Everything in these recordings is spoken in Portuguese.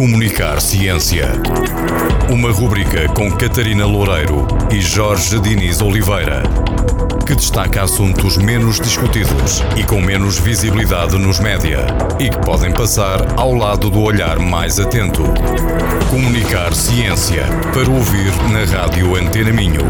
Comunicar Ciência. Uma rubrica com Catarina Loureiro e Jorge Diniz Oliveira. Que destaca assuntos menos discutidos e com menos visibilidade nos média. E que podem passar ao lado do olhar mais atento. Comunicar Ciência. Para ouvir na Rádio Antena Minho.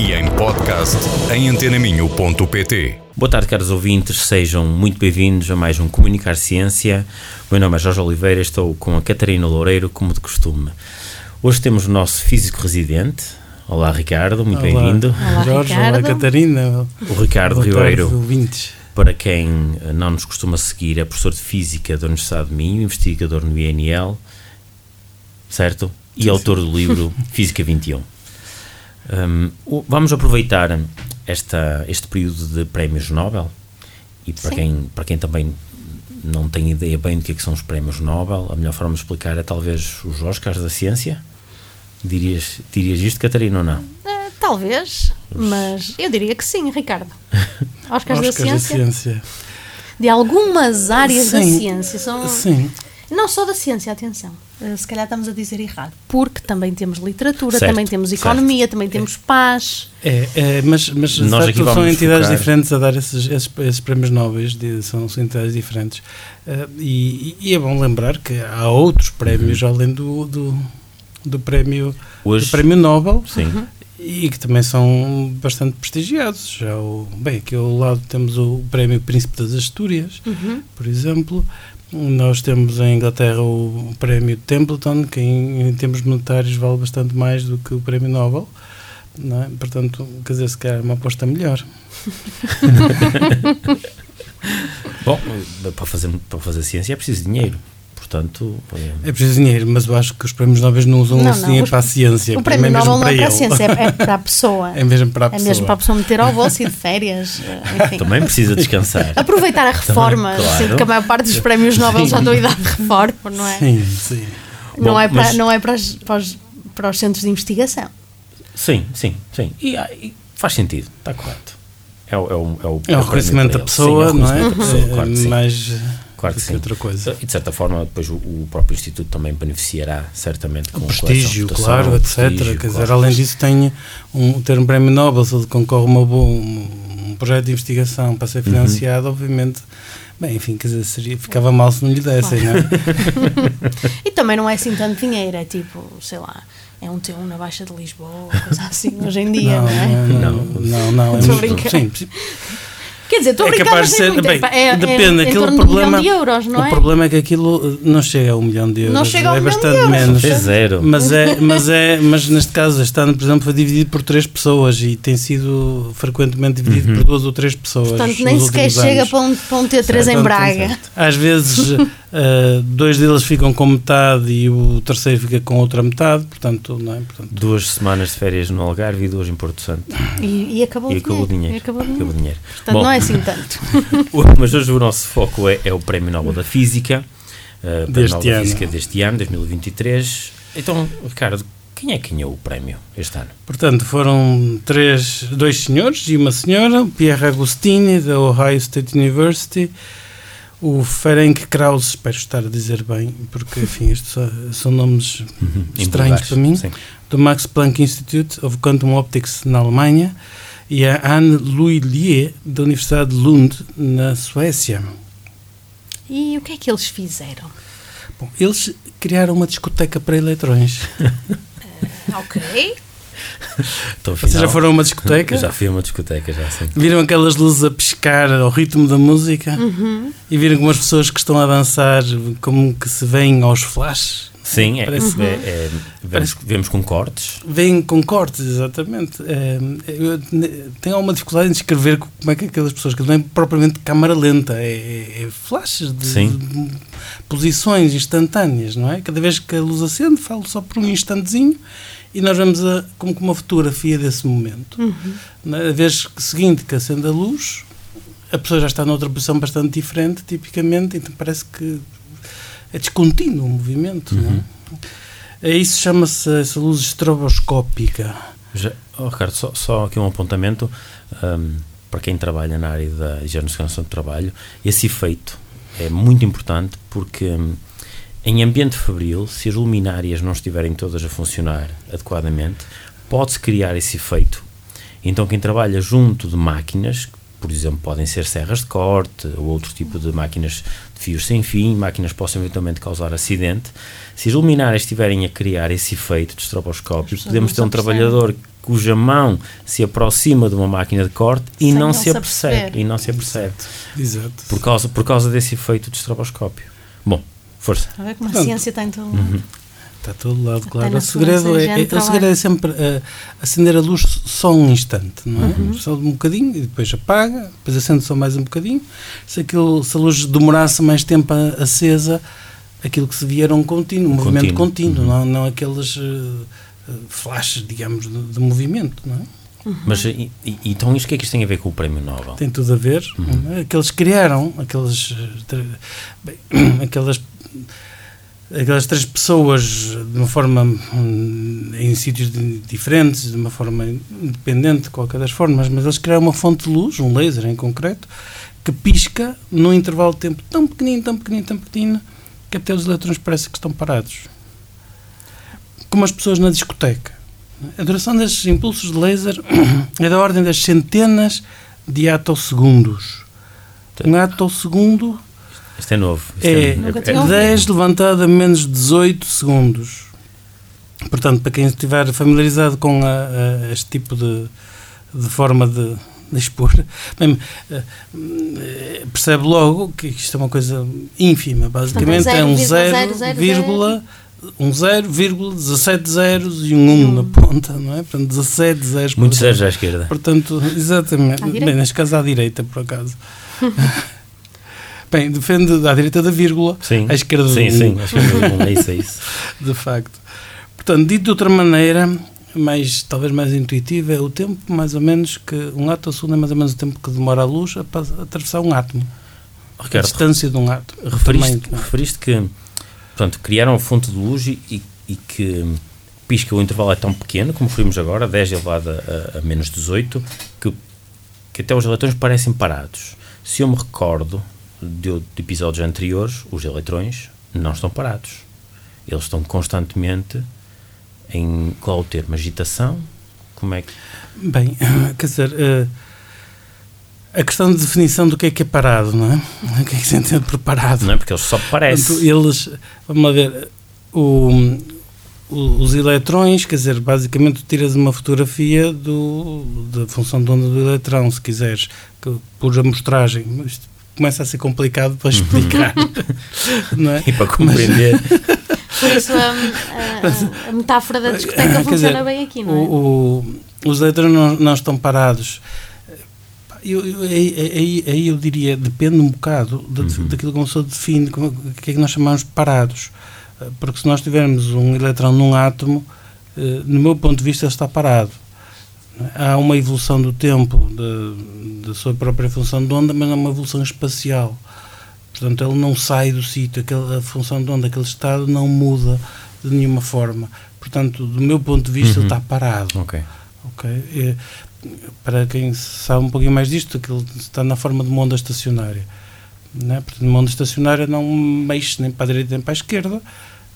E em podcast em antenaminho.pt. Boa tarde, caros ouvintes, sejam muito bem-vindos a mais um Comunicar Ciência. O meu nome é Jorge Oliveira, estou com a Catarina Loureiro, como de costume. Hoje temos o nosso físico residente. Olá, Ricardo, muito bem-vindo. Olá, Jorge, Ricardo. olá, Catarina. O Ricardo Boa Ribeiro, tarde, ouvintes. para quem não nos costuma seguir, é professor de Física da Universidade de Minho, investigador no INL, certo? E Sim, autor do livro Física 21. Um, o- vamos aproveitar esta, este período de prémios Nobel e para Sim. quem, para quem também não tem ideia bem do que, é que são os prémios Nobel, a melhor forma de explicar é talvez os Oscars da ciência. Dirias, dirias isto, Catarina, ou não? Eh, talvez, mas eu diria que sim, Ricardo. Oscars, da ciência, ciência. de algumas áreas da Sim. ciência. São, Sim, Não só da ciência, atenção. Eh, se calhar estamos a dizer errado. Porque também temos literatura, Certo, também temos certo. economia, também temos paz. é, é, mas, mas Nós aqui são entidades focar- diferentes a dar esses, esses, esses prémios nobres, de- são, são entidades diferentes. Eh, e, e é bom lembrar que há outros prémios além do, do, do prémio, do Hoje, prémio Nobel sim. e que também são bastante prestigiados. Já o, bem, aqui ao lado temos o prémio Príncipe das Astúrias, Uhum. por exemplo. Nós temos em Inglaterra o prémio Templeton, que em, em termos monetários vale bastante mais do que o prémio Nobel. Não é? Portanto, quer dizer, se calhar é uma aposta melhor. Bom, para fazer, para fazer ciência é preciso dinheiro. Portanto, é- É preciso dinheiro, mas eu acho que os prémios Nobel não usam Não, esse não, dinheiro os- para a ciência. o prémio é mesmo Nobel não é para a ciência, é, é para a pessoa. É mesmo para a É pessoa. mesmo para a pessoa meter ao bolso e de férias. eh, Enfim. também precisa descansar. Aproveitar a reforma, Também, claro. sendo que a maior parte dos prémios Nobel já estão em idade de reforma, não é? Sim, sim. Não, Bom, é para, mas- não é para, os, para, os, para os centros de investigação. Sim, sim, sim. E, ah, e faz sentido, está correto. É o, é o, é o, É o reconhecimento da prémio para pessoa, eles. Sim, não é? o reconhecimento da pessoa, É, claro que sim. mais Claro que do sim. outra coisa. E de certa forma, depois o, o próprio Instituto também beneficiará, certamente, com, O com prestígio, reputação, claro, etc. prestígio, Quer dizer, claro. além disso, tem um, ter um prémio Nobel, se ele concorre uma boa, um, um projeto de investigação para Uhum. ser financiado, obviamente. Bem, enfim, quer dizer, seria, ficava mal se não lhe dessem, não é? E também não é assim tanto dinheiro, é tipo, sei lá, é um T1 na Baixa de Lisboa, coisa assim, hoje em dia, Não, não, é? não, não, não, não, é Estou a muito- sim, Quer dizer, estou a é brincar, capaz mas de é ser. muito, bem, epá, é, depende, é, em aquele torno problema. de um milhão de euros, não o é? problema é que aquilo não chega a um milhão de euros. Não chega a um é milhão de bastante euros. menos. É zero. Mas é, mas é, mas neste caso este ano, por exemplo, foi dividido por três pessoas e tem sido frequentemente dividido Uhum. por duas ou três pessoas. Portanto, nem sequer últimos chega anos. para um, para um T3 em Portanto, Braga. Às vezes eh, dois deles ficam com metade e o terceiro fica com outra metade, portanto, não é? Portanto, Duas semanas de férias no Algarve e duas em Porto Santo. E, e acabou, E o acabou o dinheiro. E acabou o Acabou o dinheiro. dinheiro. Portanto, Bom, não é assim tanto. Mas hoje o nosso foco é, é o Prémio Nobel da Física, uh, Prémio Deste Nobel da ano. Física deste ano, 2023. Então, Ricardo, quem é que ganhou o prémio este ano? portanto, foram três, dois senhores e uma senhora, o Pierre Agostini, da Ohio State University, o Ferenc Krause, espero estar a dizer bem, porque, enfim, estes são, nomes estranhos Em para mim, Sim. do Max Planck Institute of Quantum Optics na Alemanha e a Anne Louis da Universidade de Lund, na Suécia. E o que é que eles fizeram? Bom, eles criaram uma discoteca para eletrões. Ok. Então, Vocês já foram a uma discoteca? Já fui a uma discoteca, já sim. Viram aquelas luzes a piscar ao ritmo da música? Uhum. E viram como as pessoas que estão a dançar, como que se veem aos flashes? Sim, é, Parece- é- é- vemos, vemos com cortes. Vêm com cortes, exatamente. É, eu tenho alguma dificuldade em descrever como é que aquelas pessoas, que não é propriamente câmara lenta, é, é- é flashes de, Sim. de posições instantâneas, não é? Cada vez que a luz acende, falo só por um instantezinho e nós vemos a, como que uma fotografia desse momento. Uhum. Na vez seguinte que acende a luz, a pessoa já está noutra posição bastante diferente, tipicamente, então parece que é descontínuo o movimento, é? É Isso chama-se essa luz estroboscópica. Já, oh, Ricardo, só, só aqui um apontamento hum, para quem trabalha na área da higiene e segurança do trabalho. Esse efeito é muito importante porque hum, Em ambiente febril, se as luminárias não estiverem todas a funcionar adequadamente, pode-se criar esse efeito. Então, quem trabalha junto de máquinas, por exemplo, podem ser serras de corte ou outro tipo de máquinas de fios sem fim, máquinas que possam eventualmente causar acidente. Se as luminárias estiverem a criar esse efeito de estroboscópio, podemos ter um trabalhador cuja mão se aproxima de uma máquina de corte e não se apercebe. E não se apercebe. Exato. Por causa, por causa desse efeito de estroboscópio. Bom, força. A ver como a ciência está em todo uhum. Está todo lado, claro. O segredo, é, é, o segredo é sempre uh, acender a luz só um instante, não é? Uhum. Só um bocadinho e depois apaga, depois acende só mais um bocadinho. Se, aquilo, se a luz demorasse mais tempo acesa, aquilo que se via era um contínuo, um movimento contínuo, uhum. não, não aqueles uh, flashes, digamos, de, de, movimento, não é? Uhum. Mas e, e, então isto o que é que isto tem a ver com o Prémio Nobel? Tem tudo a ver. Uhum. É? Aqueles criaram, aqueles, bem, aquelas aquelas três pessoas de uma forma hum, em sítios diferentes, de uma forma independente de qualquer das formas, mas eles criaram uma fonte de luz, um laser em concreto, que pisca num intervalo de tempo tão pequenino, tão pequenino, tão pequenino, que até os eletrões parecem que estão parados. Como as pessoas na discoteca. A duração destes impulsos de laser é da ordem das centenas de atosegundos. Um atosegundo isto é novo. Isto é, é, é 10 levantado a menos 18 segundos. Portanto, para quem estiver familiarizado com a, a este tipo de, de forma de, de expor, bem, eh, percebe logo que isto é uma coisa ínfima. Basicamente é um 0, vírgula um 0, 17 zeros e um 1 um na ponta, não é? Portanto, 17 zeros. Muitos zeros à esquerda. Portanto, exatamente. Bem, neste caso à direita, por acaso. Bem, defende à direita da vírgula, sim. à esquerda sim, do sim, Sim, sim, é isso, é isso. de facto. Portanto, dito de outra maneira, mais, talvez mais intuitiva, é o tempo mais ou menos que um átomo segundo é mais ou menos o tempo que demora a luz a, a atravessar um átomo. Ricardo, a distância de um átomo. Referiste, referiste que portanto, criaram a fonte de luz e, e que pisca o intervalo é tão pequeno, como referimos agora, 10 elevado a, a menos 18, que, que até os elétrons parecem parados. Se eu me recordo, de, de episódios anteriores, os eletrões não estão parados. Eles estão constantemente em, qual é o termo, agitação? Como é que... Bem, quer dizer, uh, a questão de definição do que é que é parado, não é? O que é que se entende por parado? Não é porque eles só parecem. Eles, vamos lá ver, o, o, os eletrões, quer dizer, basicamente tiras uma fotografia do, da função de onda do eletrão, se quiseres, que, por amostragem, isto começa a ser complicado para explicar. não é? E para compreender. Por isso a, a, a, metáfora da discoteca funciona dizer, bem aqui, não é? O, o, os eletrões não, não estão parados. Eu, eu, aí, aí, eu diria, depende um bocado de, uhum. daquilo que uma pessoa define, o que é que nós chamamos de parados. Porque se nós tivermos um eletrão num átomo, eh, no meu ponto de vista, ele está parado há uma evolução do tempo da sua própria função de onda, mas é uma evolução espacial. Portanto, ele não sai do sítio, a função de onda, aquele estado não muda de nenhuma forma. Portanto, do meu ponto de vista, uhum. ele está parado. Ok. okay? E, para quem sabe um pouquinho mais disto, aquilo está na forma de uma onda estacionária. Né? Portanto, uma onda estacionária não mexe nem para a direita nem para a esquerda.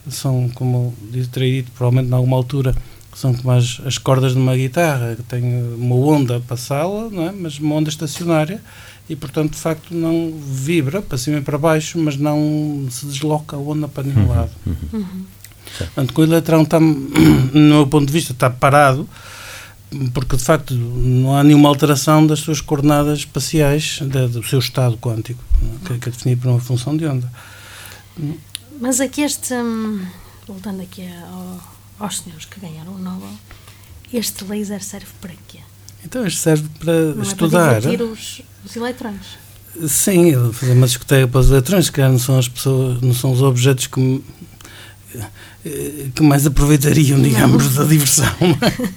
São, como terei dito, provavelmente, em alguma altura, são como as, as cordas de uma guitarra, que tem uma onda a passá-la, é? mas uma onda estacionária, e portanto, de facto, não vibra para cima e para baixo, mas não se desloca a onda para nenhum uhum, lado. Uhum. Uhum. Portanto, com o eletrão está, no meu ponto de vista, está parado, porque de facto não há nenhuma alteração das suas coordenadas espaciais, do seu estado quântico, é? que, é definido por uma função de onda. Mas aqui este, hum, voltando aqui ao aos senhores que ganharam o Nobel, este laser serve para quê? Então, este serve para Não estudar. É para os, os eletrões. Sim, fazer uma discoteca para os eletrões, que não são as pessoas, não são os objetos que, que mais aproveitariam, digamos, não. da diversão. É?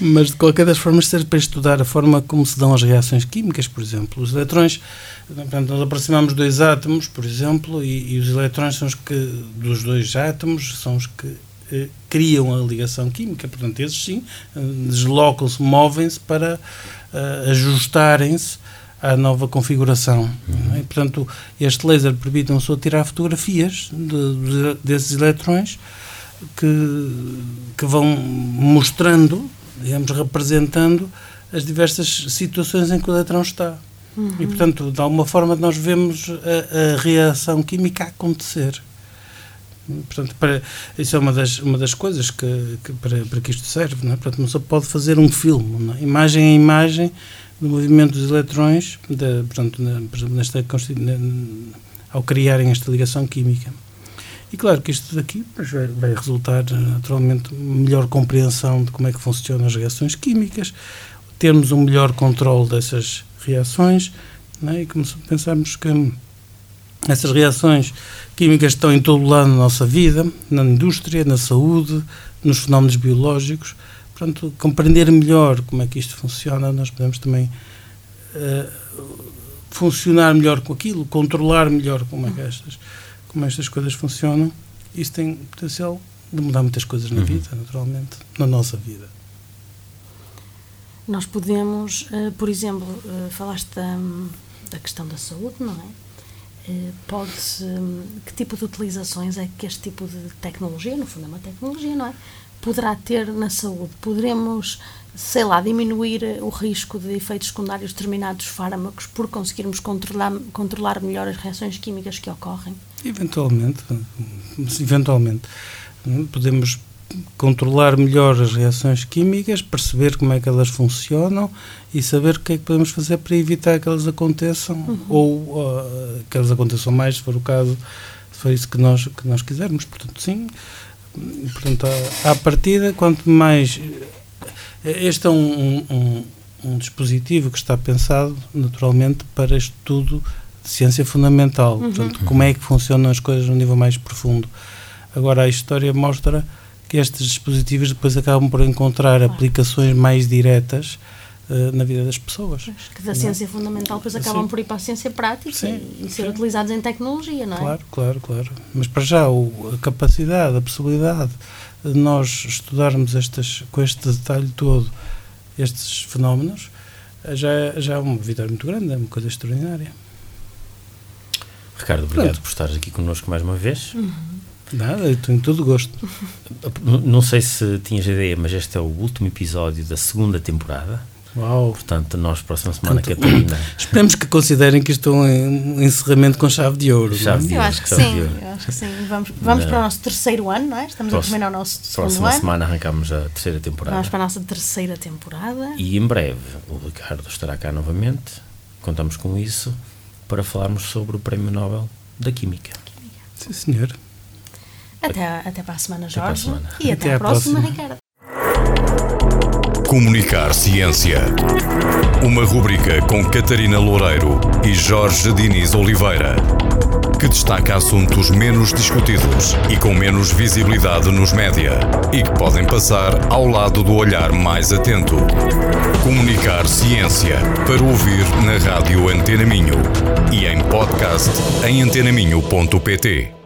Mas de qualquer das formas serve para estudar a forma como se dão as reações químicas, por exemplo. Os eletrões, portanto, nós aproximamos dois átomos, por exemplo, e, e os eletrões são os que, dos dois átomos, são os que eh, criam a ligação química, portanto, esses sim, eh, deslocam-se, movem-se para uh, ajustarem-se à nova configuração. Uhum. Portanto, este laser permite uma pessoa tirar fotografias de, de, desses eletrões que, que vão mostrando, digamos, representando as diversas situações em que o eletrão está. Uhum. E, portanto, de alguma forma, nós vemos a, a reação química acontecer. Portanto, para, isso é uma das, uma das coisas que, que para, para que isto serve. Não é? Portanto, não só pode fazer um filme, é? imagem a imagem do movimento dos eletrões, de, portanto, na, nesta, ao criarem esta ligação química. E claro que isto daqui vai, vai resultar, naturalmente, melhor compreensão de como é que funcionam as reações químicas, termos um melhor controle dessas reações, é? e como pensarmos que essas reações químicas estão em todo lado na nossa vida, na indústria, na saúde, nos fenómenos biológicos. Portanto, compreender melhor como é que isto funciona, nós podemos também uh, funcionar melhor com aquilo, controlar melhor como é que estas, como estas coisas funcionam. Isso tem potencial de mudar muitas coisas na uhum. vida, naturalmente, na nossa vida. Nós podemos, uh, por exemplo, uh, falaste da, da questão da saúde, não é? Eh, pode-se. Que tipo de utilizações é que este tipo de tecnologia, no fundo é uma tecnologia, não é? Poderá ter na saúde? Poderemos, sei lá, diminuir o risco de efeitos secundários de determinados fármacos por conseguirmos controlar, controlar melhor as reações químicas que ocorrem? Eventualmente, eventualmente. Podemos controlar melhor as reações químicas, perceber como é que elas funcionam e saber o que é que podemos fazer para evitar que elas aconteçam uhum. ou uh, que elas aconteçam mais, se for o caso, se for isso que nós, que nós quisermos. Portanto, sim. Portanto, à, à partida, quanto mais. Este é um, um, um dispositivo que está pensado, naturalmente, para estudo de ciência fundamental. Uhum. Portanto, como é que funcionam as coisas no nível mais profundo. Agora, a história mostra que estes dispositivos depois acabam por encontrar claro. aplicações mais diretas uh, na vida das pessoas. que da ciência é? fundamental depois acabam Sim. por ir para a ciência prática Sim. e, ser Sim. utilizados em tecnologia, não é? Claro, claro, claro. Mas para já o, a capacidade, a possibilidade de nós estudarmos estas, com este detalhe todo estes fenómenos eh, já, é, já é uma vitória muito grande, é uma coisa extraordinária. Ricardo, obrigado Pronto. por estares aqui connosco mais uma vez. Uhum. Nada, eu tenho todo gosto. Não sei se tinhas ideia, mas este é o último episódio da segunda temporada. Uau! Portanto, nós, próxima semana, Portanto, Catarina. Esperemos que considerem que isto é um encerramento com chave de ouro. Chave de ouro. Eu acho que sim, eu acho que sim. Vamos, vamos para o nosso terceiro ano, não é? Estamos Próximo, a terminar o nosso segundo próxima ano. semana arrancamos a terceira temporada. Vamos para a nossa terceira temporada. E em breve o Ricardo estará cá novamente. Contamos com isso para falarmos sobre o Prémio Nobel da Química. Química. Sim, senhor. Até, até para a semana, Jorge. A semana. E até, até à próxima, próxima, Ricardo. Comunicar Ciência. Uma rubrica com Catarina Loureiro e Jorge Diniz Oliveira. Que destaca assuntos menos discutidos e com menos visibilidade nos média. E que podem passar ao lado do olhar mais atento. Comunicar Ciência. Para ouvir na rádio Antena Minho. E em podcast em antenaminho.pt.